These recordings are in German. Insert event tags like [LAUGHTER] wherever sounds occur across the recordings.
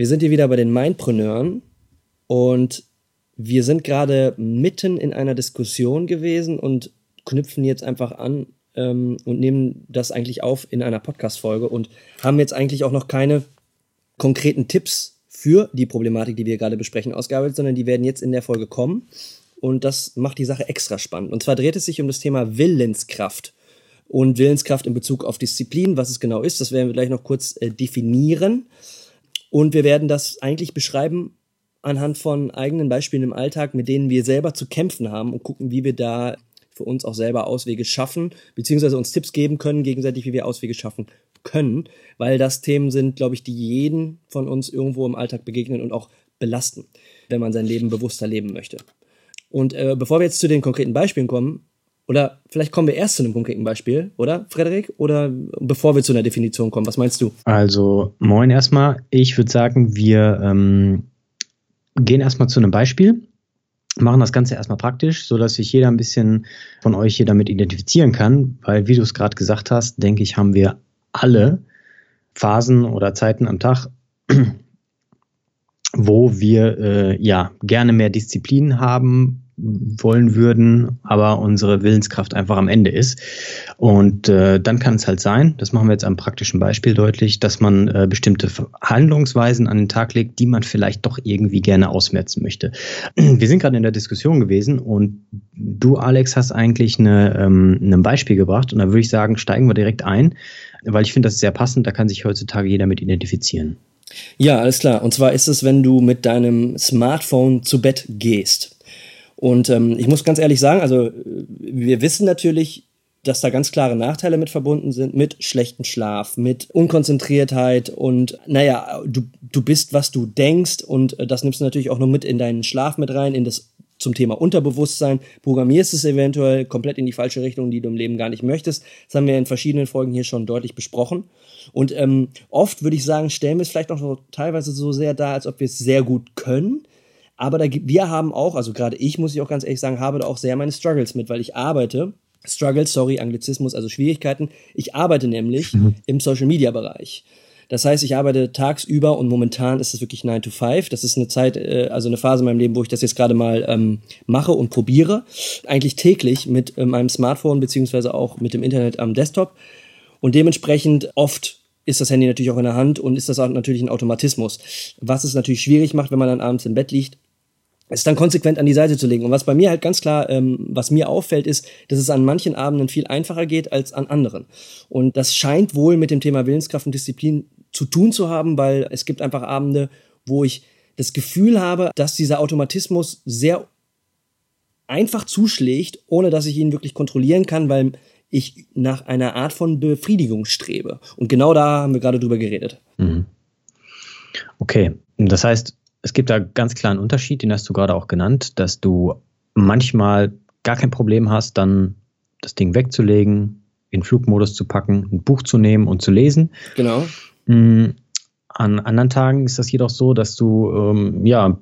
wir sind hier wieder bei den Mindpreneuren und wir sind gerade mitten in einer Diskussion gewesen und knüpfen jetzt einfach an ähm, und nehmen das eigentlich auf in einer Podcast-Folge und haben jetzt eigentlich auch noch keine konkreten Tipps für die Problematik, die wir gerade besprechen, ausgearbeitet, sondern die werden jetzt in der Folge kommen. Und das macht die Sache extra spannend. Und zwar dreht es sich um das Thema Willenskraft und Willenskraft in Bezug auf Disziplin. Was es genau ist, das werden wir gleich noch kurz äh, definieren. Und wir werden das eigentlich beschreiben anhand von eigenen Beispielen im Alltag, mit denen wir selber zu kämpfen haben und gucken, wie wir da für uns auch selber Auswege schaffen, beziehungsweise uns Tipps geben können, gegenseitig, wie wir Auswege schaffen können, weil das Themen sind, glaube ich, die jeden von uns irgendwo im Alltag begegnen und auch belasten, wenn man sein Leben bewusster leben möchte. Und äh, bevor wir jetzt zu den konkreten Beispielen kommen, oder vielleicht kommen wir erst zu einem konkreten Beispiel, oder, Frederik? Oder bevor wir zu einer Definition kommen, was meinst du? Also, moin erstmal. Ich würde sagen, wir ähm, gehen erstmal zu einem Beispiel, machen das Ganze erstmal praktisch, sodass sich jeder ein bisschen von euch hier damit identifizieren kann, weil, wie du es gerade gesagt hast, denke ich, haben wir alle Phasen oder Zeiten am Tag, [CLEARS THROAT] wo wir äh, ja gerne mehr Disziplin haben, wollen würden, aber unsere Willenskraft einfach am Ende ist. Und äh, dann kann es halt sein, das machen wir jetzt am praktischen Beispiel deutlich, dass man äh, bestimmte Handlungsweisen an den Tag legt, die man vielleicht doch irgendwie gerne ausmerzen möchte. [CLEARS THROAT] Wir sind gerade in der Diskussion gewesen und du, Alex, hast eigentlich eine, ähm, ein Beispiel gebracht und da würde ich sagen, steigen wir direkt ein, weil ich finde das sehr passend, da kann sich heutzutage jeder mit identifizieren. Ja, alles klar. Und zwar ist es, wenn du mit deinem Smartphone zu Bett gehst. Und ähm, ich muss ganz ehrlich sagen, also wir wissen natürlich, dass da ganz klare Nachteile mit verbunden sind, mit schlechten Schlaf, mit Unkonzentriertheit und naja, du, du bist, was du denkst und äh, das nimmst du natürlich auch nur mit in deinen Schlaf mit rein, in das zum Thema Unterbewusstsein, programmierst es eventuell komplett in die falsche Richtung, die du im Leben gar nicht möchtest. Das haben wir in verschiedenen Folgen hier schon deutlich besprochen. Und ähm, oft würde ich sagen, stellen wir es vielleicht auch noch teilweise so sehr dar, als ob wir es sehr gut können, aber da, wir haben auch, also gerade ich, muss ich auch ganz ehrlich sagen, habe da auch sehr meine Struggles mit, weil ich arbeite. Struggles, sorry, Anglizismus, also Schwierigkeiten. Ich arbeite nämlich [LAUGHS] mhm. im Social Media Bereich. Das heißt, ich arbeite tagsüber und momentan ist es wirklich 9 to 5. Das ist eine Zeit, äh, also eine Phase in meinem Leben, wo ich das jetzt gerade mal ähm, mache und probiere. Eigentlich täglich mit äh, meinem Smartphone beziehungsweise auch mit dem Internet am Desktop. Und dementsprechend oft ist das Handy natürlich auch in der Hand und ist das auch natürlich ein Automatismus. Was es natürlich schwierig macht, wenn man dann abends im Bett liegt, es dann konsequent an die Seite zu legen. Und was bei mir halt ganz klar, ähm, was mir auffällt, ist, dass es an manchen Abenden viel einfacher geht als an anderen. Und das scheint wohl mit dem Thema Willenskraft und Disziplin zu tun zu haben, weil es gibt einfach Abende, wo ich das Gefühl habe, dass dieser Automatismus sehr einfach zuschlägt, ohne dass ich ihn wirklich kontrollieren kann, weil ich nach einer Art von Befriedigung strebe. Und genau da haben wir gerade drüber geredet. Mhm. Okay, das heißt, es gibt da ganz klar einen Unterschied, den hast du gerade auch genannt, dass du manchmal gar kein Problem hast, dann das Ding wegzulegen, in Flugmodus zu packen, ein Buch zu nehmen und zu lesen. Genau. Mm, an anderen Tagen ist das jedoch so, dass du, ähm, ja,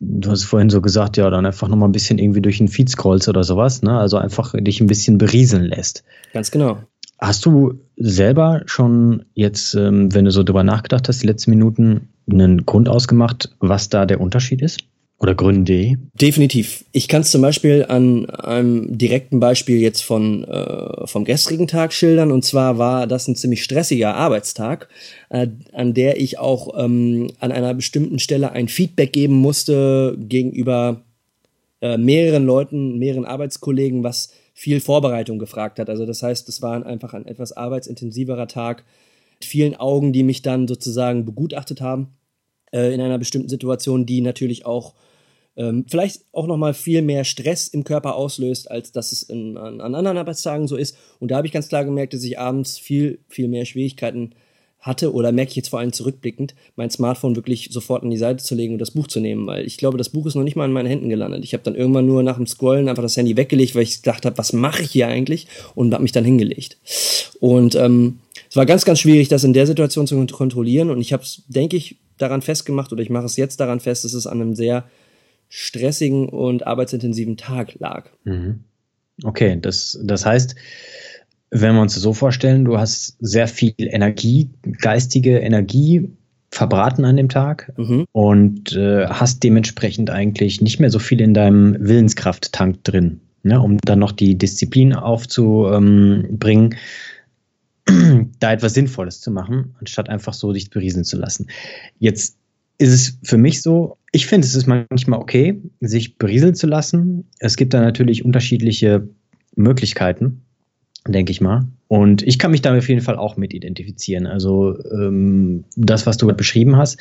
du hast vorhin so gesagt, ja, dann einfach nochmal ein bisschen irgendwie durch den Feed scrollst oder sowas, ne? Also einfach dich ein bisschen berieseln lässt. Ganz genau. Hast du selber schon jetzt, ähm, wenn du so drüber nachgedacht hast, die letzten Minuten, einen Grund ausgemacht, was da der Unterschied ist? Oder Gründe? Definitiv. Ich kann es zum Beispiel an einem direkten Beispiel jetzt von äh, vom gestrigen Tag schildern. Und zwar war das ein ziemlich stressiger Arbeitstag, äh, an der ich auch ähm, an einer bestimmten Stelle ein Feedback geben musste gegenüber äh, mehreren Leuten, mehreren Arbeitskollegen, was viel Vorbereitung gefragt hat. Also das heißt, es war einfach ein etwas arbeitsintensiverer Tag mit vielen Augen, die mich dann sozusagen begutachtet haben äh, in einer bestimmten Situation, die natürlich auch ähm, vielleicht auch nochmal viel mehr Stress im Körper auslöst, als dass es in, an, an anderen Arbeitstagen so ist. Und da habe ich ganz klar gemerkt, dass ich abends viel, viel mehr Schwierigkeiten hatte oder merke ich jetzt vor allem zurückblickend, mein Smartphone wirklich sofort an die Seite zu legen und das Buch zu nehmen, weil ich glaube, das Buch ist noch nicht mal in meinen Händen gelandet. Ich habe dann irgendwann nur nach dem Scrollen einfach das Handy weggelegt, weil ich gedacht habe, was mache ich hier eigentlich und habe mich dann hingelegt. Und ähm, es war ganz, ganz schwierig, das in der Situation zu kontrollieren und ich habe es, denke ich, daran festgemacht oder ich mache es jetzt daran fest, dass es an einem sehr stressigen und arbeitsintensiven Tag lag. Mhm. Okay, das, das heißt, wenn wir uns das so vorstellen, du hast sehr viel Energie, geistige Energie verbraten an dem Tag mhm. und äh, hast dementsprechend eigentlich nicht mehr so viel in deinem Willenskrafttank drin, ne, um dann noch die Disziplin aufzubringen, [CLEARS THROAT] da etwas Sinnvolles zu machen, anstatt einfach so dich berieseln zu lassen. Jetzt ist es für mich so, ich finde, es ist manchmal okay, sich berieseln zu lassen. Es gibt da natürlich unterschiedliche Möglichkeiten denke ich mal. Und ich kann mich da auf jeden Fall auch mit identifizieren. Also ähm, das, was du beschrieben hast.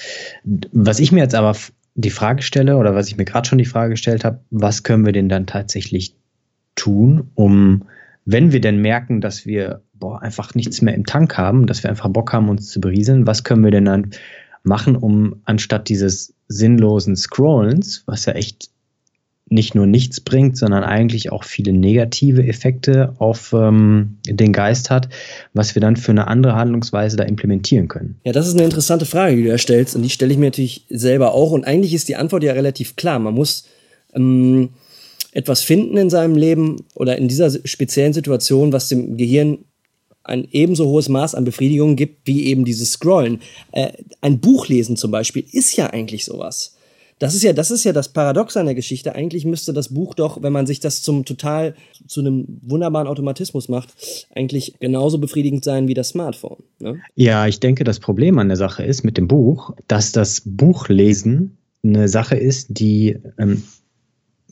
Was ich mir jetzt aber die Frage stelle, oder was ich mir gerade schon die Frage gestellt habe, was können wir denn dann tatsächlich tun, um, wenn wir denn merken, dass wir boah, einfach nichts mehr im Tank haben, dass wir einfach Bock haben, uns zu berieseln, was können wir denn dann machen, um anstatt dieses sinnlosen Scrollens, was ja echt nicht nur nichts bringt, sondern eigentlich auch viele negative Effekte auf ähm, den Geist hat, was wir dann für eine andere Handlungsweise da implementieren können. Ja, das ist eine interessante Frage, die du da stellst und die stelle ich mir natürlich selber auch und eigentlich ist die Antwort ja relativ klar. Man muss ähm, etwas finden in seinem Leben oder in dieser speziellen Situation, was dem Gehirn ein ebenso hohes Maß an Befriedigung gibt wie eben dieses Scrollen. Äh, ein Buch lesen zum Beispiel ist ja eigentlich sowas. Das ist ja, das ist ja das Paradox an der Geschichte. Eigentlich müsste das Buch doch, wenn man sich das zum total, zu einem wunderbaren Automatismus macht, eigentlich genauso befriedigend sein wie das Smartphone. Ne? Ja, ich denke, das Problem an der Sache ist mit dem Buch, dass das Buchlesen eine Sache ist, die ähm,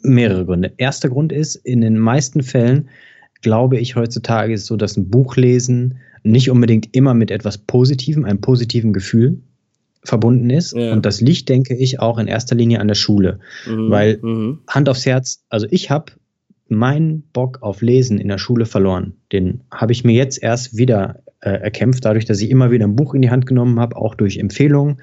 mehrere Gründe. Erster Grund ist, in den meisten Fällen glaube ich heutzutage ist so, dass ein Buchlesen nicht unbedingt immer mit etwas Positivem, einem positiven Gefühl verbunden ist. Ja. Und das liegt, denke ich, auch in erster Linie an der Schule. Mhm. Weil mhm. Hand aufs Herz, also ich habe meinen Bock auf Lesen in der Schule verloren. Den habe ich mir jetzt erst wieder äh, erkämpft, dadurch, dass ich immer wieder ein Buch in die Hand genommen habe, auch durch Empfehlungen.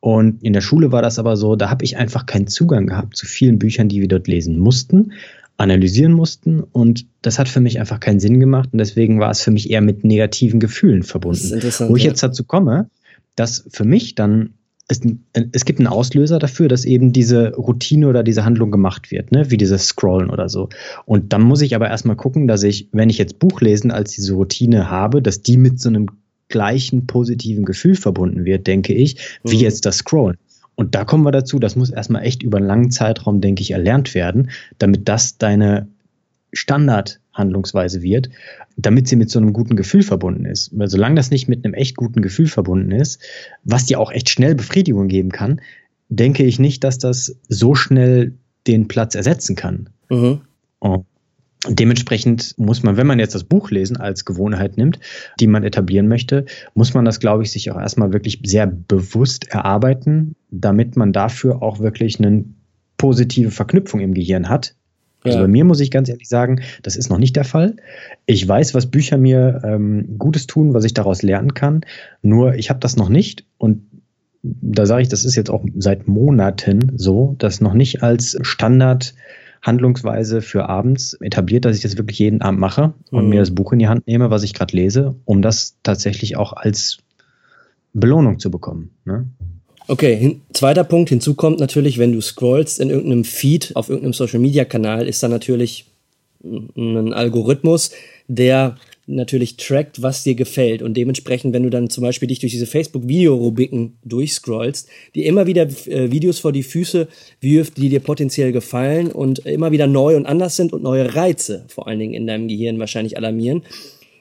Und in der Schule war das aber so, da habe ich einfach keinen Zugang gehabt zu vielen Büchern, die wir dort lesen mussten, analysieren mussten. Und das hat für mich einfach keinen Sinn gemacht. Und deswegen war es für mich eher mit negativen Gefühlen verbunden. Wo ich ja. jetzt dazu komme, dass für mich dann es, es gibt einen Auslöser dafür, dass eben diese Routine oder diese Handlung gemacht wird, ne? wie dieses Scrollen oder so. Und dann muss ich aber erstmal gucken, dass ich, wenn ich jetzt Buch lesen als diese Routine habe, dass die mit so einem gleichen positiven Gefühl verbunden wird, denke ich, wie mhm. jetzt das Scrollen. Und da kommen wir dazu, das muss erstmal echt über einen langen Zeitraum, denke ich, erlernt werden, damit das deine Standardhandlungsweise wird, damit sie mit so einem guten Gefühl verbunden ist. Weil solange das nicht mit einem echt guten Gefühl verbunden ist, was dir auch echt schnell Befriedigung geben kann, denke ich nicht, dass das so schnell den Platz ersetzen kann. Mhm. Oh. Dementsprechend muss man, wenn man jetzt das Buch lesen als Gewohnheit nimmt, die man etablieren möchte, muss man das, glaube ich, sich auch erstmal wirklich sehr bewusst erarbeiten, damit man dafür auch wirklich eine positive Verknüpfung im Gehirn hat, also bei mir muss ich ganz ehrlich sagen, das ist noch nicht der Fall. Ich weiß, was Bücher mir ähm, Gutes tun, was ich daraus lernen kann. Nur ich habe das noch nicht und da sage ich, das ist jetzt auch seit Monaten so, dass noch nicht als Standard Handlungsweise für abends etabliert, dass ich das wirklich jeden Abend mache und mhm. mir das Buch in die Hand nehme, was ich gerade lese, um das tatsächlich auch als Belohnung zu bekommen. Ne? Okay, hin, zweiter Punkt, hinzu kommt natürlich, wenn du scrollst in irgendeinem Feed auf irgendeinem Social Media Kanal, ist da natürlich ein Algorithmus, der natürlich trackt, was dir gefällt. Und dementsprechend, wenn du dann zum Beispiel dich durch diese Facebook-Video-Rubriken durchscrollst, die immer wieder äh, Videos vor die Füße wirft, die dir potenziell gefallen und immer wieder neu und anders sind und neue Reize vor allen Dingen in deinem Gehirn wahrscheinlich alarmieren.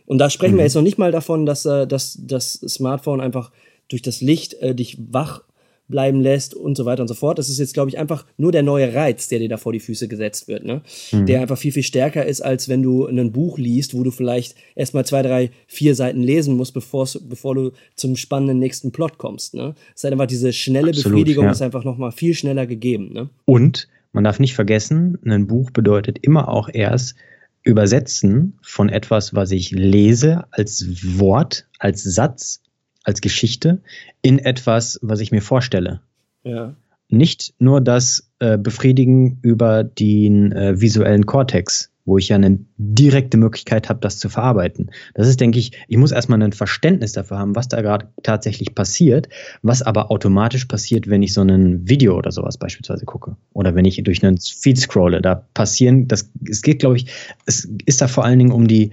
Und da sprechen mhm. wir jetzt noch nicht mal davon, dass äh, dass das Smartphone einfach durch das Licht äh, dich wach bleiben lässt und so weiter und so fort. Das ist jetzt, glaube ich, einfach nur der neue Reiz, der dir da vor die Füße gesetzt wird, ne? Mhm. Der einfach viel, viel stärker ist, als wenn du ein Buch liest, wo du vielleicht erstmal zwei, drei, vier Seiten lesen musst, bevor bevor du zum spannenden nächsten Plot kommst, ne? Es ist halt einfach diese schnelle Absolut, Befriedigung ja. ist einfach nochmal viel schneller gegeben, ne? Und man darf nicht vergessen, ein Buch bedeutet immer auch erst Übersetzen von etwas, was ich lese, als Wort, als Satz als Geschichte in etwas, was ich mir vorstelle. Ja. Nicht nur das äh, Befriedigen über den äh, visuellen Kortex, wo ich ja eine direkte Möglichkeit habe, das zu verarbeiten. Das ist, denke ich, ich muss erstmal ein Verständnis dafür haben, was da gerade tatsächlich passiert, was aber automatisch passiert, wenn ich so ein Video oder sowas beispielsweise gucke. Oder wenn ich durch einen Feed scrolle. Da passieren, das, es geht, glaube ich, es ist da vor allen Dingen um die,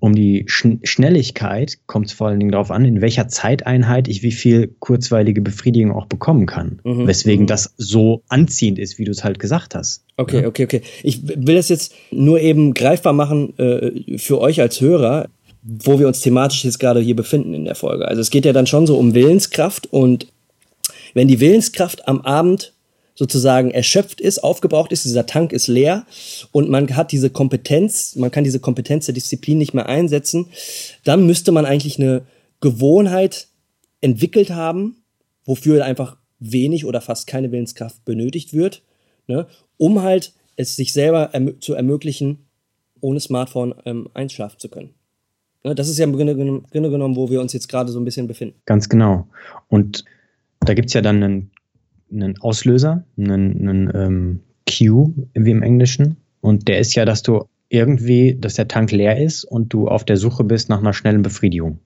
um die Sch Schnelligkeit kommt es vor allen Dingen darauf an, in welcher Zeiteinheit ich wie viel kurzweilige Befriedigung auch bekommen kann. Mhm. Weswegen mhm. das so anziehend ist, wie du es halt gesagt hast. Okay, ja? okay, okay. Ich will das jetzt nur eben greifbar machen äh, für euch als Hörer, wo wir uns thematisch jetzt gerade hier befinden in der Folge. Also es geht ja dann schon so um Willenskraft und wenn die Willenskraft am Abend sozusagen erschöpft ist, aufgebraucht ist, dieser Tank ist leer und man hat diese Kompetenz, man kann diese Kompetenz der Disziplin nicht mehr einsetzen, dann müsste man eigentlich eine Gewohnheit entwickelt haben, wofür einfach wenig oder fast keine Willenskraft benötigt wird, ne, um halt es sich selber erm zu ermöglichen, ohne Smartphone ähm, einschlafen zu können. Ne, das ist ja im Grunde, Grunde genommen, wo wir uns jetzt gerade so ein bisschen befinden. Ganz genau. Und da gibt's ja dann einen einen Auslöser, einen, einen ähm, Cue, wie im Englischen. Und der ist ja, dass du irgendwie, dass der Tank leer ist und du auf der Suche bist nach einer schnellen Befriedigung.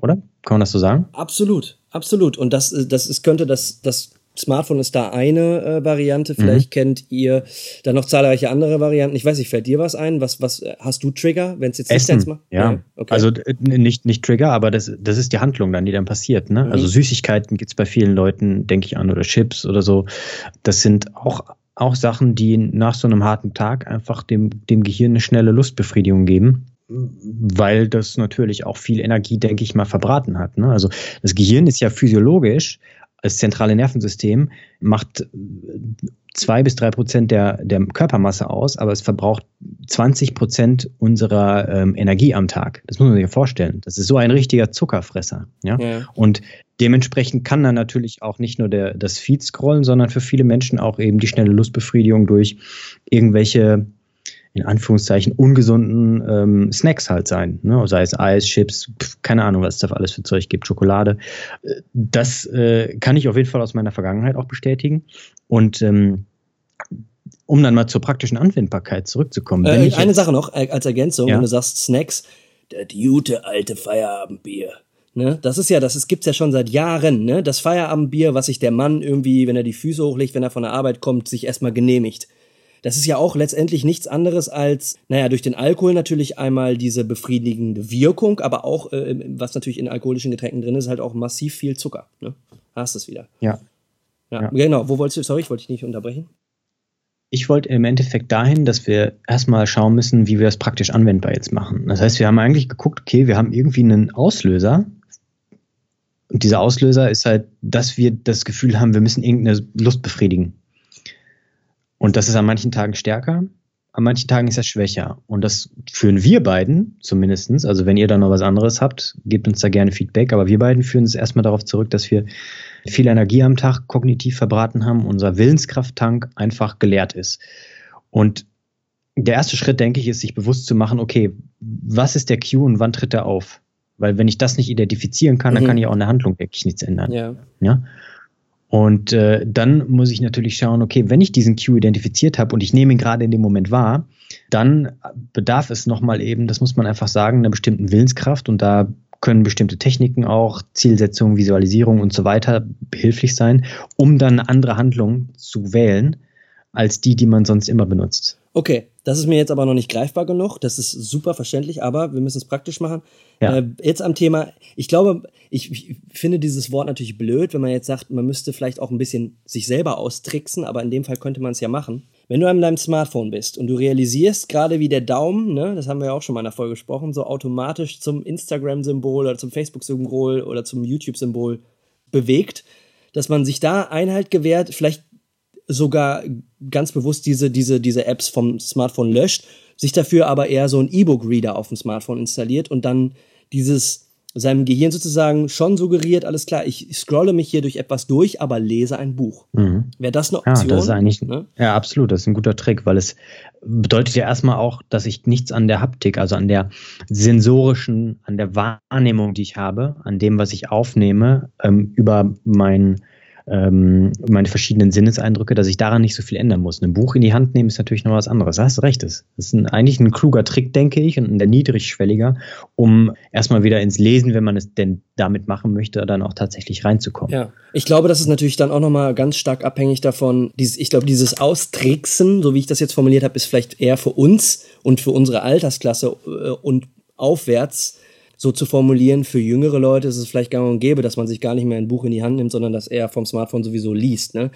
Oder? Kann man das so sagen? Absolut, absolut. Und das, das ist, könnte das, das Smartphone ist da eine äh, Variante. Vielleicht mhm. kennt ihr dann noch zahlreiche andere Varianten. Ich weiß nicht, fällt dir was ein? Was, was hast du Trigger, wenn es jetzt nicht Essen, mal? Ja, ja okay. also äh, nicht, nicht Trigger, aber das, das ist die Handlung dann, die dann passiert. Ne? Also mhm. Also Süßigkeiten gibt's bei vielen Leuten, denke ich an, oder Chips oder so. Das sind auch auch Sachen, die nach so einem harten Tag einfach dem, dem Gehirn eine schnelle Lustbefriedigung geben weil das natürlich auch viel Energie, denke ich mal, verbraten hat. Ne? Also das Gehirn ist ja physiologisch das zentrale Nervensystem macht zwei bis drei Prozent der, der Körpermasse aus, aber es verbraucht 20 Prozent unserer ähm, Energie am Tag. Das muss man sich vorstellen. Das ist so ein richtiger Zuckerfresser. Ja? ja. Und dementsprechend kann dann natürlich auch nicht nur der, das Feed scrollen, sondern für viele Menschen auch eben die schnelle Lustbefriedigung durch irgendwelche in Anführungszeichen ungesunden ähm, Snacks halt sein. Ne? Sei es Eis, Chips, pf, keine Ahnung, was es da alles für Zeug gibt, Schokolade. Äh, das äh, kann ich auf jeden Fall aus meiner Vergangenheit auch bestätigen. Und ähm, um dann mal zur praktischen Anwendbarkeit zurückzukommen. Äh, eine Sache noch äh, als Ergänzung, ja? wenn du sagst Snacks, das gute alte Feierabendbier. Ne? Das ist ja, das ist, gibt's ja schon seit Jahren, ne? Das Feierabendbier, was sich der Mann irgendwie, wenn er die Füße hochlegt, wenn er von der Arbeit kommt, sich erstmal genehmigt. Das ist ja auch letztendlich nichts anderes als, naja, durch den Alkohol natürlich einmal diese befriedigende Wirkung, aber auch, äh, was natürlich in alkoholischen Getränken drin ist, halt auch massiv viel Zucker. Ne? Hast es wieder. Ja. ja. ja. Genau, wo wolltest du, sorry, ich wollte dich nicht unterbrechen. Ich wollte im Endeffekt dahin, dass wir erstmal schauen müssen, wie wir das praktisch anwendbar jetzt machen. Das heißt, wir haben eigentlich geguckt, okay, wir haben irgendwie einen Auslöser. Und dieser Auslöser ist halt, dass wir das Gefühl haben, wir müssen irgendeine Lust befriedigen. Und das ist an manchen Tagen stärker, an manchen Tagen ist das schwächer. Und das führen wir beiden zumindestens. Also wenn ihr da noch was anderes habt, gebt uns da gerne Feedback. Aber wir beiden führen es erstmal darauf zurück, dass wir viel Energie am Tag kognitiv verbraten haben, unser Willenskrafttank einfach geleert ist. Und der erste Schritt, denke ich, ist, sich bewusst zu machen, okay, was ist der Cue und wann tritt er auf? Weil wenn ich das nicht identifizieren kann, mhm. dann kann ich auch in der Handlung wirklich nichts ändern. Ja. ja? Und äh, dann muss ich natürlich schauen, okay, wenn ich diesen Cue identifiziert habe und ich nehme ihn gerade in dem Moment wahr, dann bedarf es nochmal eben, das muss man einfach sagen, einer bestimmten Willenskraft. Und da können bestimmte Techniken auch, Zielsetzung, Visualisierung und so weiter behilflich sein, um dann eine andere Handlung zu wählen, als die, die man sonst immer benutzt. Okay, das ist mir jetzt aber noch nicht greifbar genug. Das ist super verständlich, aber wir müssen es praktisch machen. Ja. Äh, jetzt am Thema, ich glaube, ich, ich, finde dieses Wort natürlich blöd, wenn man jetzt sagt, man müsste vielleicht auch ein bisschen sich selber austricksen, aber in dem Fall könnte man es ja machen. Wenn du an deinem Smartphone bist und du realisierst gerade, wie der Daumen, ne, das haben wir ja auch schon mal in der Folge gesprochen, so automatisch zum Instagram-Symbol oder zum Facebook-Symbol oder zum YouTube-Symbol bewegt, dass man sich da Einhalt gewährt, vielleicht sogar ganz bewusst diese, diese, diese Apps vom Smartphone löscht, sich dafür aber eher so ein E-Book-Reader auf dem Smartphone installiert und dann dieses seinem Gehirn sozusagen schon suggeriert, alles klar, ich scrolle mich hier durch etwas durch, aber lese ein Buch. Mhm. Wäre das eine Option? Ja, das ist eigentlich, ne? ja, absolut, das ist ein guter Trick, weil es bedeutet ja erstmal auch, dass ich nichts an der Haptik, also an der sensorischen, an der Wahrnehmung, die ich habe, an dem, was ich aufnehme, ähm, über mein ähm, meine verschiedenen Sinneseindrücke, dass ich daran nicht so viel ändern muss. Ein Buch in die Hand nehmen ist natürlich noch was anderes. Da hast du recht. Das ist ein, eigentlich ein kluger Trick, denke ich, und ein niedrigschwelliger, um erstmal wieder ins Lesen, wenn man es denn damit machen möchte, dann auch tatsächlich reinzukommen. Ja, ich glaube, das ist natürlich dann auch nochmal ganz stark abhängig davon. Dieses, ich glaube, dieses Austricksen, so wie ich das jetzt formuliert habe, ist vielleicht eher für uns und für unsere Altersklasse äh, und aufwärts so zu formulieren, für jüngere Leute ist es vielleicht gang und gäbe, dass man sich gar nicht mehr ein Buch in die Hand nimmt, sondern dass er vom Smartphone sowieso liest. Ne?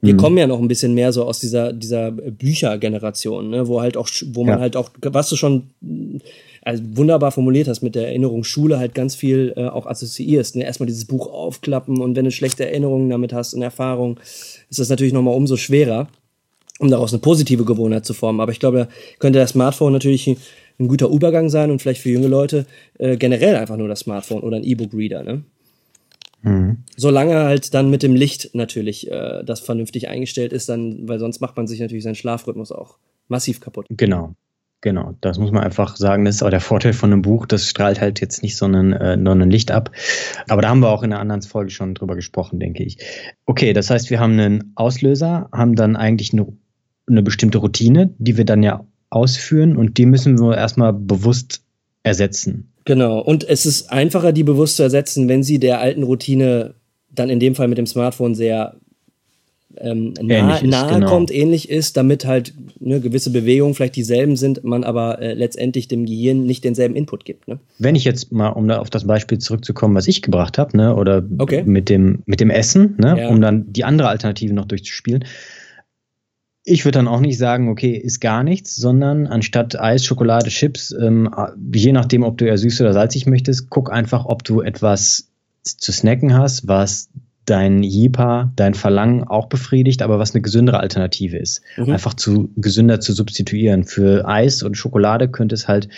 Wir mhm. kommen ja noch ein bisschen mehr so aus dieser, dieser Büchergeneration, ne? wo halt auch, wo man ja. halt auch, was du schon also wunderbar formuliert hast mit der Erinnerung Schule halt ganz viel äh, auch assoziierst. Ne? Erstmal dieses Buch aufklappen und wenn du schlechte Erinnerungen damit hast und Erfahrungen, ist das natürlich nochmal umso schwerer, um daraus eine positive Gewohnheit zu formen. Aber ich glaube, da könnte das Smartphone natürlich ein guter Übergang sein und vielleicht für junge Leute äh, generell einfach nur das Smartphone oder ein E-Book-Reader. Ne? Mhm. Solange halt dann mit dem Licht natürlich äh, das vernünftig eingestellt ist, dann, weil sonst macht man sich natürlich seinen Schlafrhythmus auch massiv kaputt. Genau. Genau, das muss man einfach sagen. Das ist auch der Vorteil von einem Buch. Das strahlt halt jetzt nicht so ein, äh, nur ein Licht ab. Aber da haben wir auch in einer anderen Folge schon drüber gesprochen, denke ich. Okay, das heißt, wir haben einen Auslöser, haben dann eigentlich eine, eine bestimmte Routine, die wir dann ja ausführen und die müssen wir erstmal bewusst ersetzen. Genau. Und es ist einfacher, die bewusst zu ersetzen, wenn sie der alten Routine dann in dem Fall mit dem Smartphone sehr ähm, nah, nahe genau. kommt, ähnlich ist, damit halt ne, gewisse Bewegungen vielleicht dieselben sind, man aber äh, letztendlich dem Gehirn nicht denselben Input gibt. Ne? Wenn ich jetzt mal, um da auf das Beispiel zurückzukommen, was ich gebracht habe, ne, oder okay. mit, dem, mit dem Essen, ne, ja. um dann die andere Alternative noch durchzuspielen, ich würde dann auch nicht sagen, okay, ist gar nichts, sondern anstatt Eis, Schokolade, Chips, ähm, je nachdem, ob du eher süß oder salzig möchtest, guck einfach, ob du etwas zu snacken hast, was dein Jipa, dein Verlangen auch befriedigt, aber was eine gesündere Alternative ist. Mhm. Einfach zu gesünder zu substituieren. Für Eis und Schokolade könnte es halt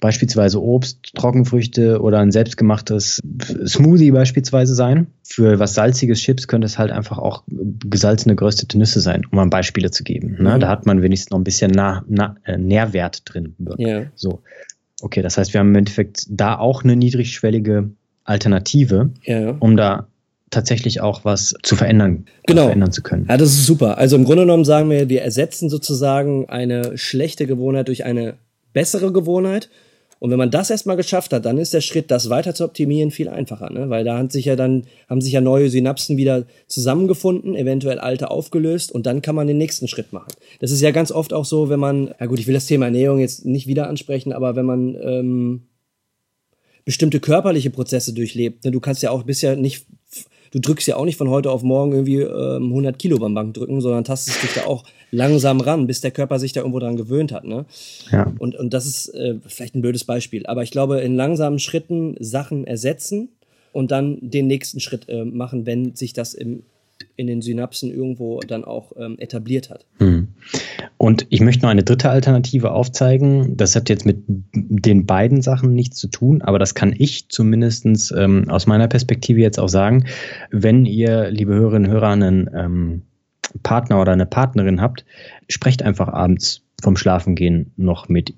beispielsweise Obst, Trockenfrüchte oder ein selbstgemachtes Smoothie beispielsweise sein. Für was salziges Chips könnte es halt einfach auch gesalzene geröstete Nüsse sein, um mal Beispiele zu geben. Ne? Mhm. Da hat man wenigstens noch ein bisschen nah, nah, äh, Nährwert drin. Ja. So. Okay, das heißt, wir haben im Endeffekt da auch eine niedrigschwellige Alternative, ja. um da tatsächlich auch was zu verändern, genau. verändern zu können. Ja, das ist super. Also im Grunde genommen sagen wir, wir ersetzen sozusagen eine schlechte Gewohnheit durch eine bessere Gewohnheit und wenn man das erstmal geschafft hat, dann ist der Schritt, das weiter zu optimieren, viel einfacher, ne? Weil da haben sich ja dann, haben sich ja neue Synapsen wieder zusammengefunden, eventuell alte aufgelöst und dann kann man den nächsten Schritt machen. Das ist ja ganz oft auch so, wenn man, ja gut, ich will das Thema Ernährung jetzt nicht wieder ansprechen, aber wenn man ähm, bestimmte körperliche Prozesse durchlebt, ne? du kannst ja auch bisher nicht du drückst ja auch nicht von heute auf morgen irgendwie ähm, 100 Kilo beim Bankdrücken, sondern tastest dich da auch langsam ran, bis der Körper sich da irgendwo dran gewöhnt hat. Ne? Ja. Und, und das ist äh, vielleicht ein blödes Beispiel, aber ich glaube, in langsamen Schritten Sachen ersetzen und dann den nächsten Schritt äh, machen, wenn sich das im in den Synapsen irgendwo dann auch ähm, etabliert hat. Hm. Und ich möchte noch eine dritte Alternative aufzeigen. Das hat jetzt mit den beiden Sachen nichts zu tun, aber das kann ich zumindest ähm, aus meiner Perspektive jetzt auch sagen. Wenn ihr, liebe Hörerinnen und Hörer, einen ähm, Partner oder eine Partnerin habt, sprecht einfach abends vom Schlafengehen noch mit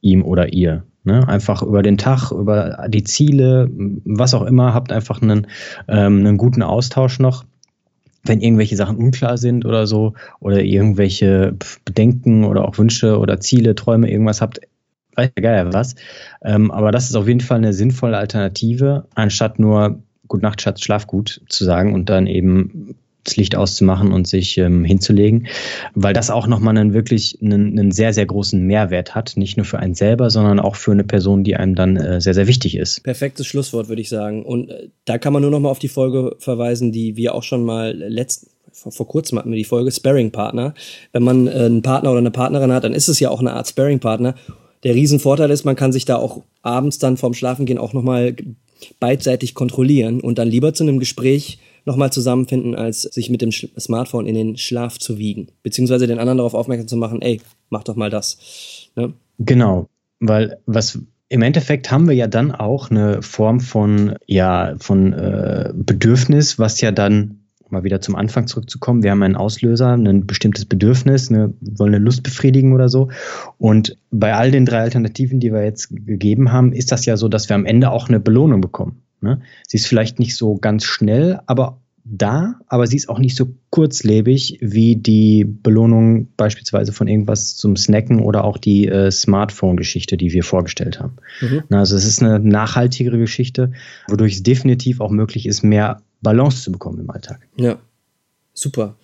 ihm oder ihr. Ne? Einfach über den Tag, über die Ziele, was auch immer, habt einfach einen, ähm, einen guten Austausch noch wenn irgendwelche Sachen unklar sind oder so oder irgendwelche Bedenken oder auch Wünsche oder Ziele, Träume, irgendwas habt, weiß ja geil was. Ähm, aber das ist auf jeden Fall eine sinnvolle Alternative, anstatt nur Gut Nacht, Schatz, schlaf gut zu sagen und dann eben das Licht auszumachen und sich ähm, hinzulegen, weil das auch nochmal einen wirklich einen, einen, sehr, sehr großen Mehrwert hat, nicht nur für einen selber, sondern auch für eine Person, die einem dann äh, sehr, sehr wichtig ist. Perfektes Schlusswort, würde ich sagen. Und äh, da kann man nur nochmal auf die Folge verweisen, die wir auch schon mal letzt, vor, vor kurzem hatten wir die Folge Sparring-Partner. Wenn man äh, einen Partner oder eine Partnerin hat, dann ist es ja auch eine Art Sparring-Partner. Der Riesenvorteil ist, man kann sich da auch abends dann vorm Schlafengehen auch nochmal beidseitig kontrollieren und dann lieber zu einem Gespräch nochmal zusammenfinden, als sich mit dem Smartphone in den Schlaf zu wiegen. Beziehungsweise den anderen darauf aufmerksam zu machen, ey, mach doch mal das. Ne? Genau, weil was im Endeffekt haben wir ja dann auch eine Form von, ja, von äh, Bedürfnis, was ja dann, um mal wieder zum Anfang zurückzukommen, wir haben einen Auslöser, ein bestimmtes Bedürfnis, eine, wollen eine Lust befriedigen oder so. Und bei all den drei Alternativen, die wir jetzt gegeben haben, ist das ja so, dass wir am Ende auch eine Belohnung bekommen. Ne? Sie ist vielleicht nicht so ganz schnell, aber da, aber sie ist auch nicht so kurzlebig wie die Belohnung beispielsweise von irgendwas zum Snacken oder auch die äh, Smartphone-Geschichte, die wir vorgestellt haben. Mhm. Also es ist eine nachhaltigere Geschichte, wodurch es definitiv auch möglich ist, mehr Balance zu bekommen im Alltag. Ja, super.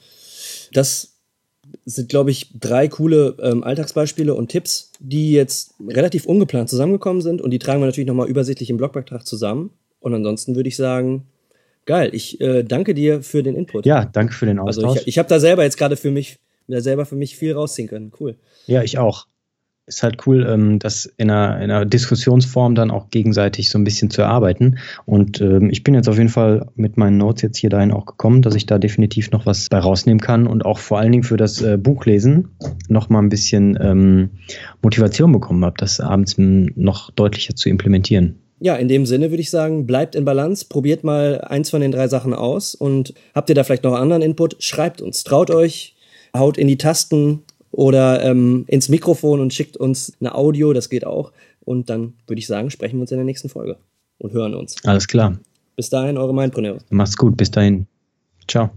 Das sind, glaube ich, drei coole ähm, Alltagsbeispiele und Tipps, die jetzt relativ ungeplant zusammengekommen sind und die tragen wir natürlich nochmal übersichtlich im Blogbeitrag zusammen. Und ansonsten würde ich sagen, Geil, ich äh, danke dir für den Input. Ja, danke für den Austausch. Also ich, ich habe da selber jetzt gerade für mich, da selber für mich viel rausziehen können. Cool. Ja, ich auch. Ist halt cool, ähm, das in einer, in einer Diskussionsform dann auch gegenseitig so ein bisschen zu erarbeiten. Und ähm, ich bin jetzt auf jeden Fall mit meinen Notes jetzt hier dahin auch gekommen, dass ich da definitiv noch was bei rausnehmen kann und auch vor allen Dingen für das äh, Buchlesen noch mal ein bisschen ähm, Motivation bekommen habe, das abends noch deutlicher zu implementieren ja, in dem Sinne würde ich sagen, bleibt in Balance, probiert mal eins von den drei Sachen aus und habt ihr da vielleicht noch anderen Input, schreibt uns, traut euch, haut in die Tasten oder ähm, ins Mikrofon und schickt uns eine Audio, das geht auch. Und dann würde ich sagen, sprechen wir uns in der nächsten Folge und hören uns. Alles klar. Bis dahin, eure Mindpreneure. Macht's gut, bis dahin. Ciao.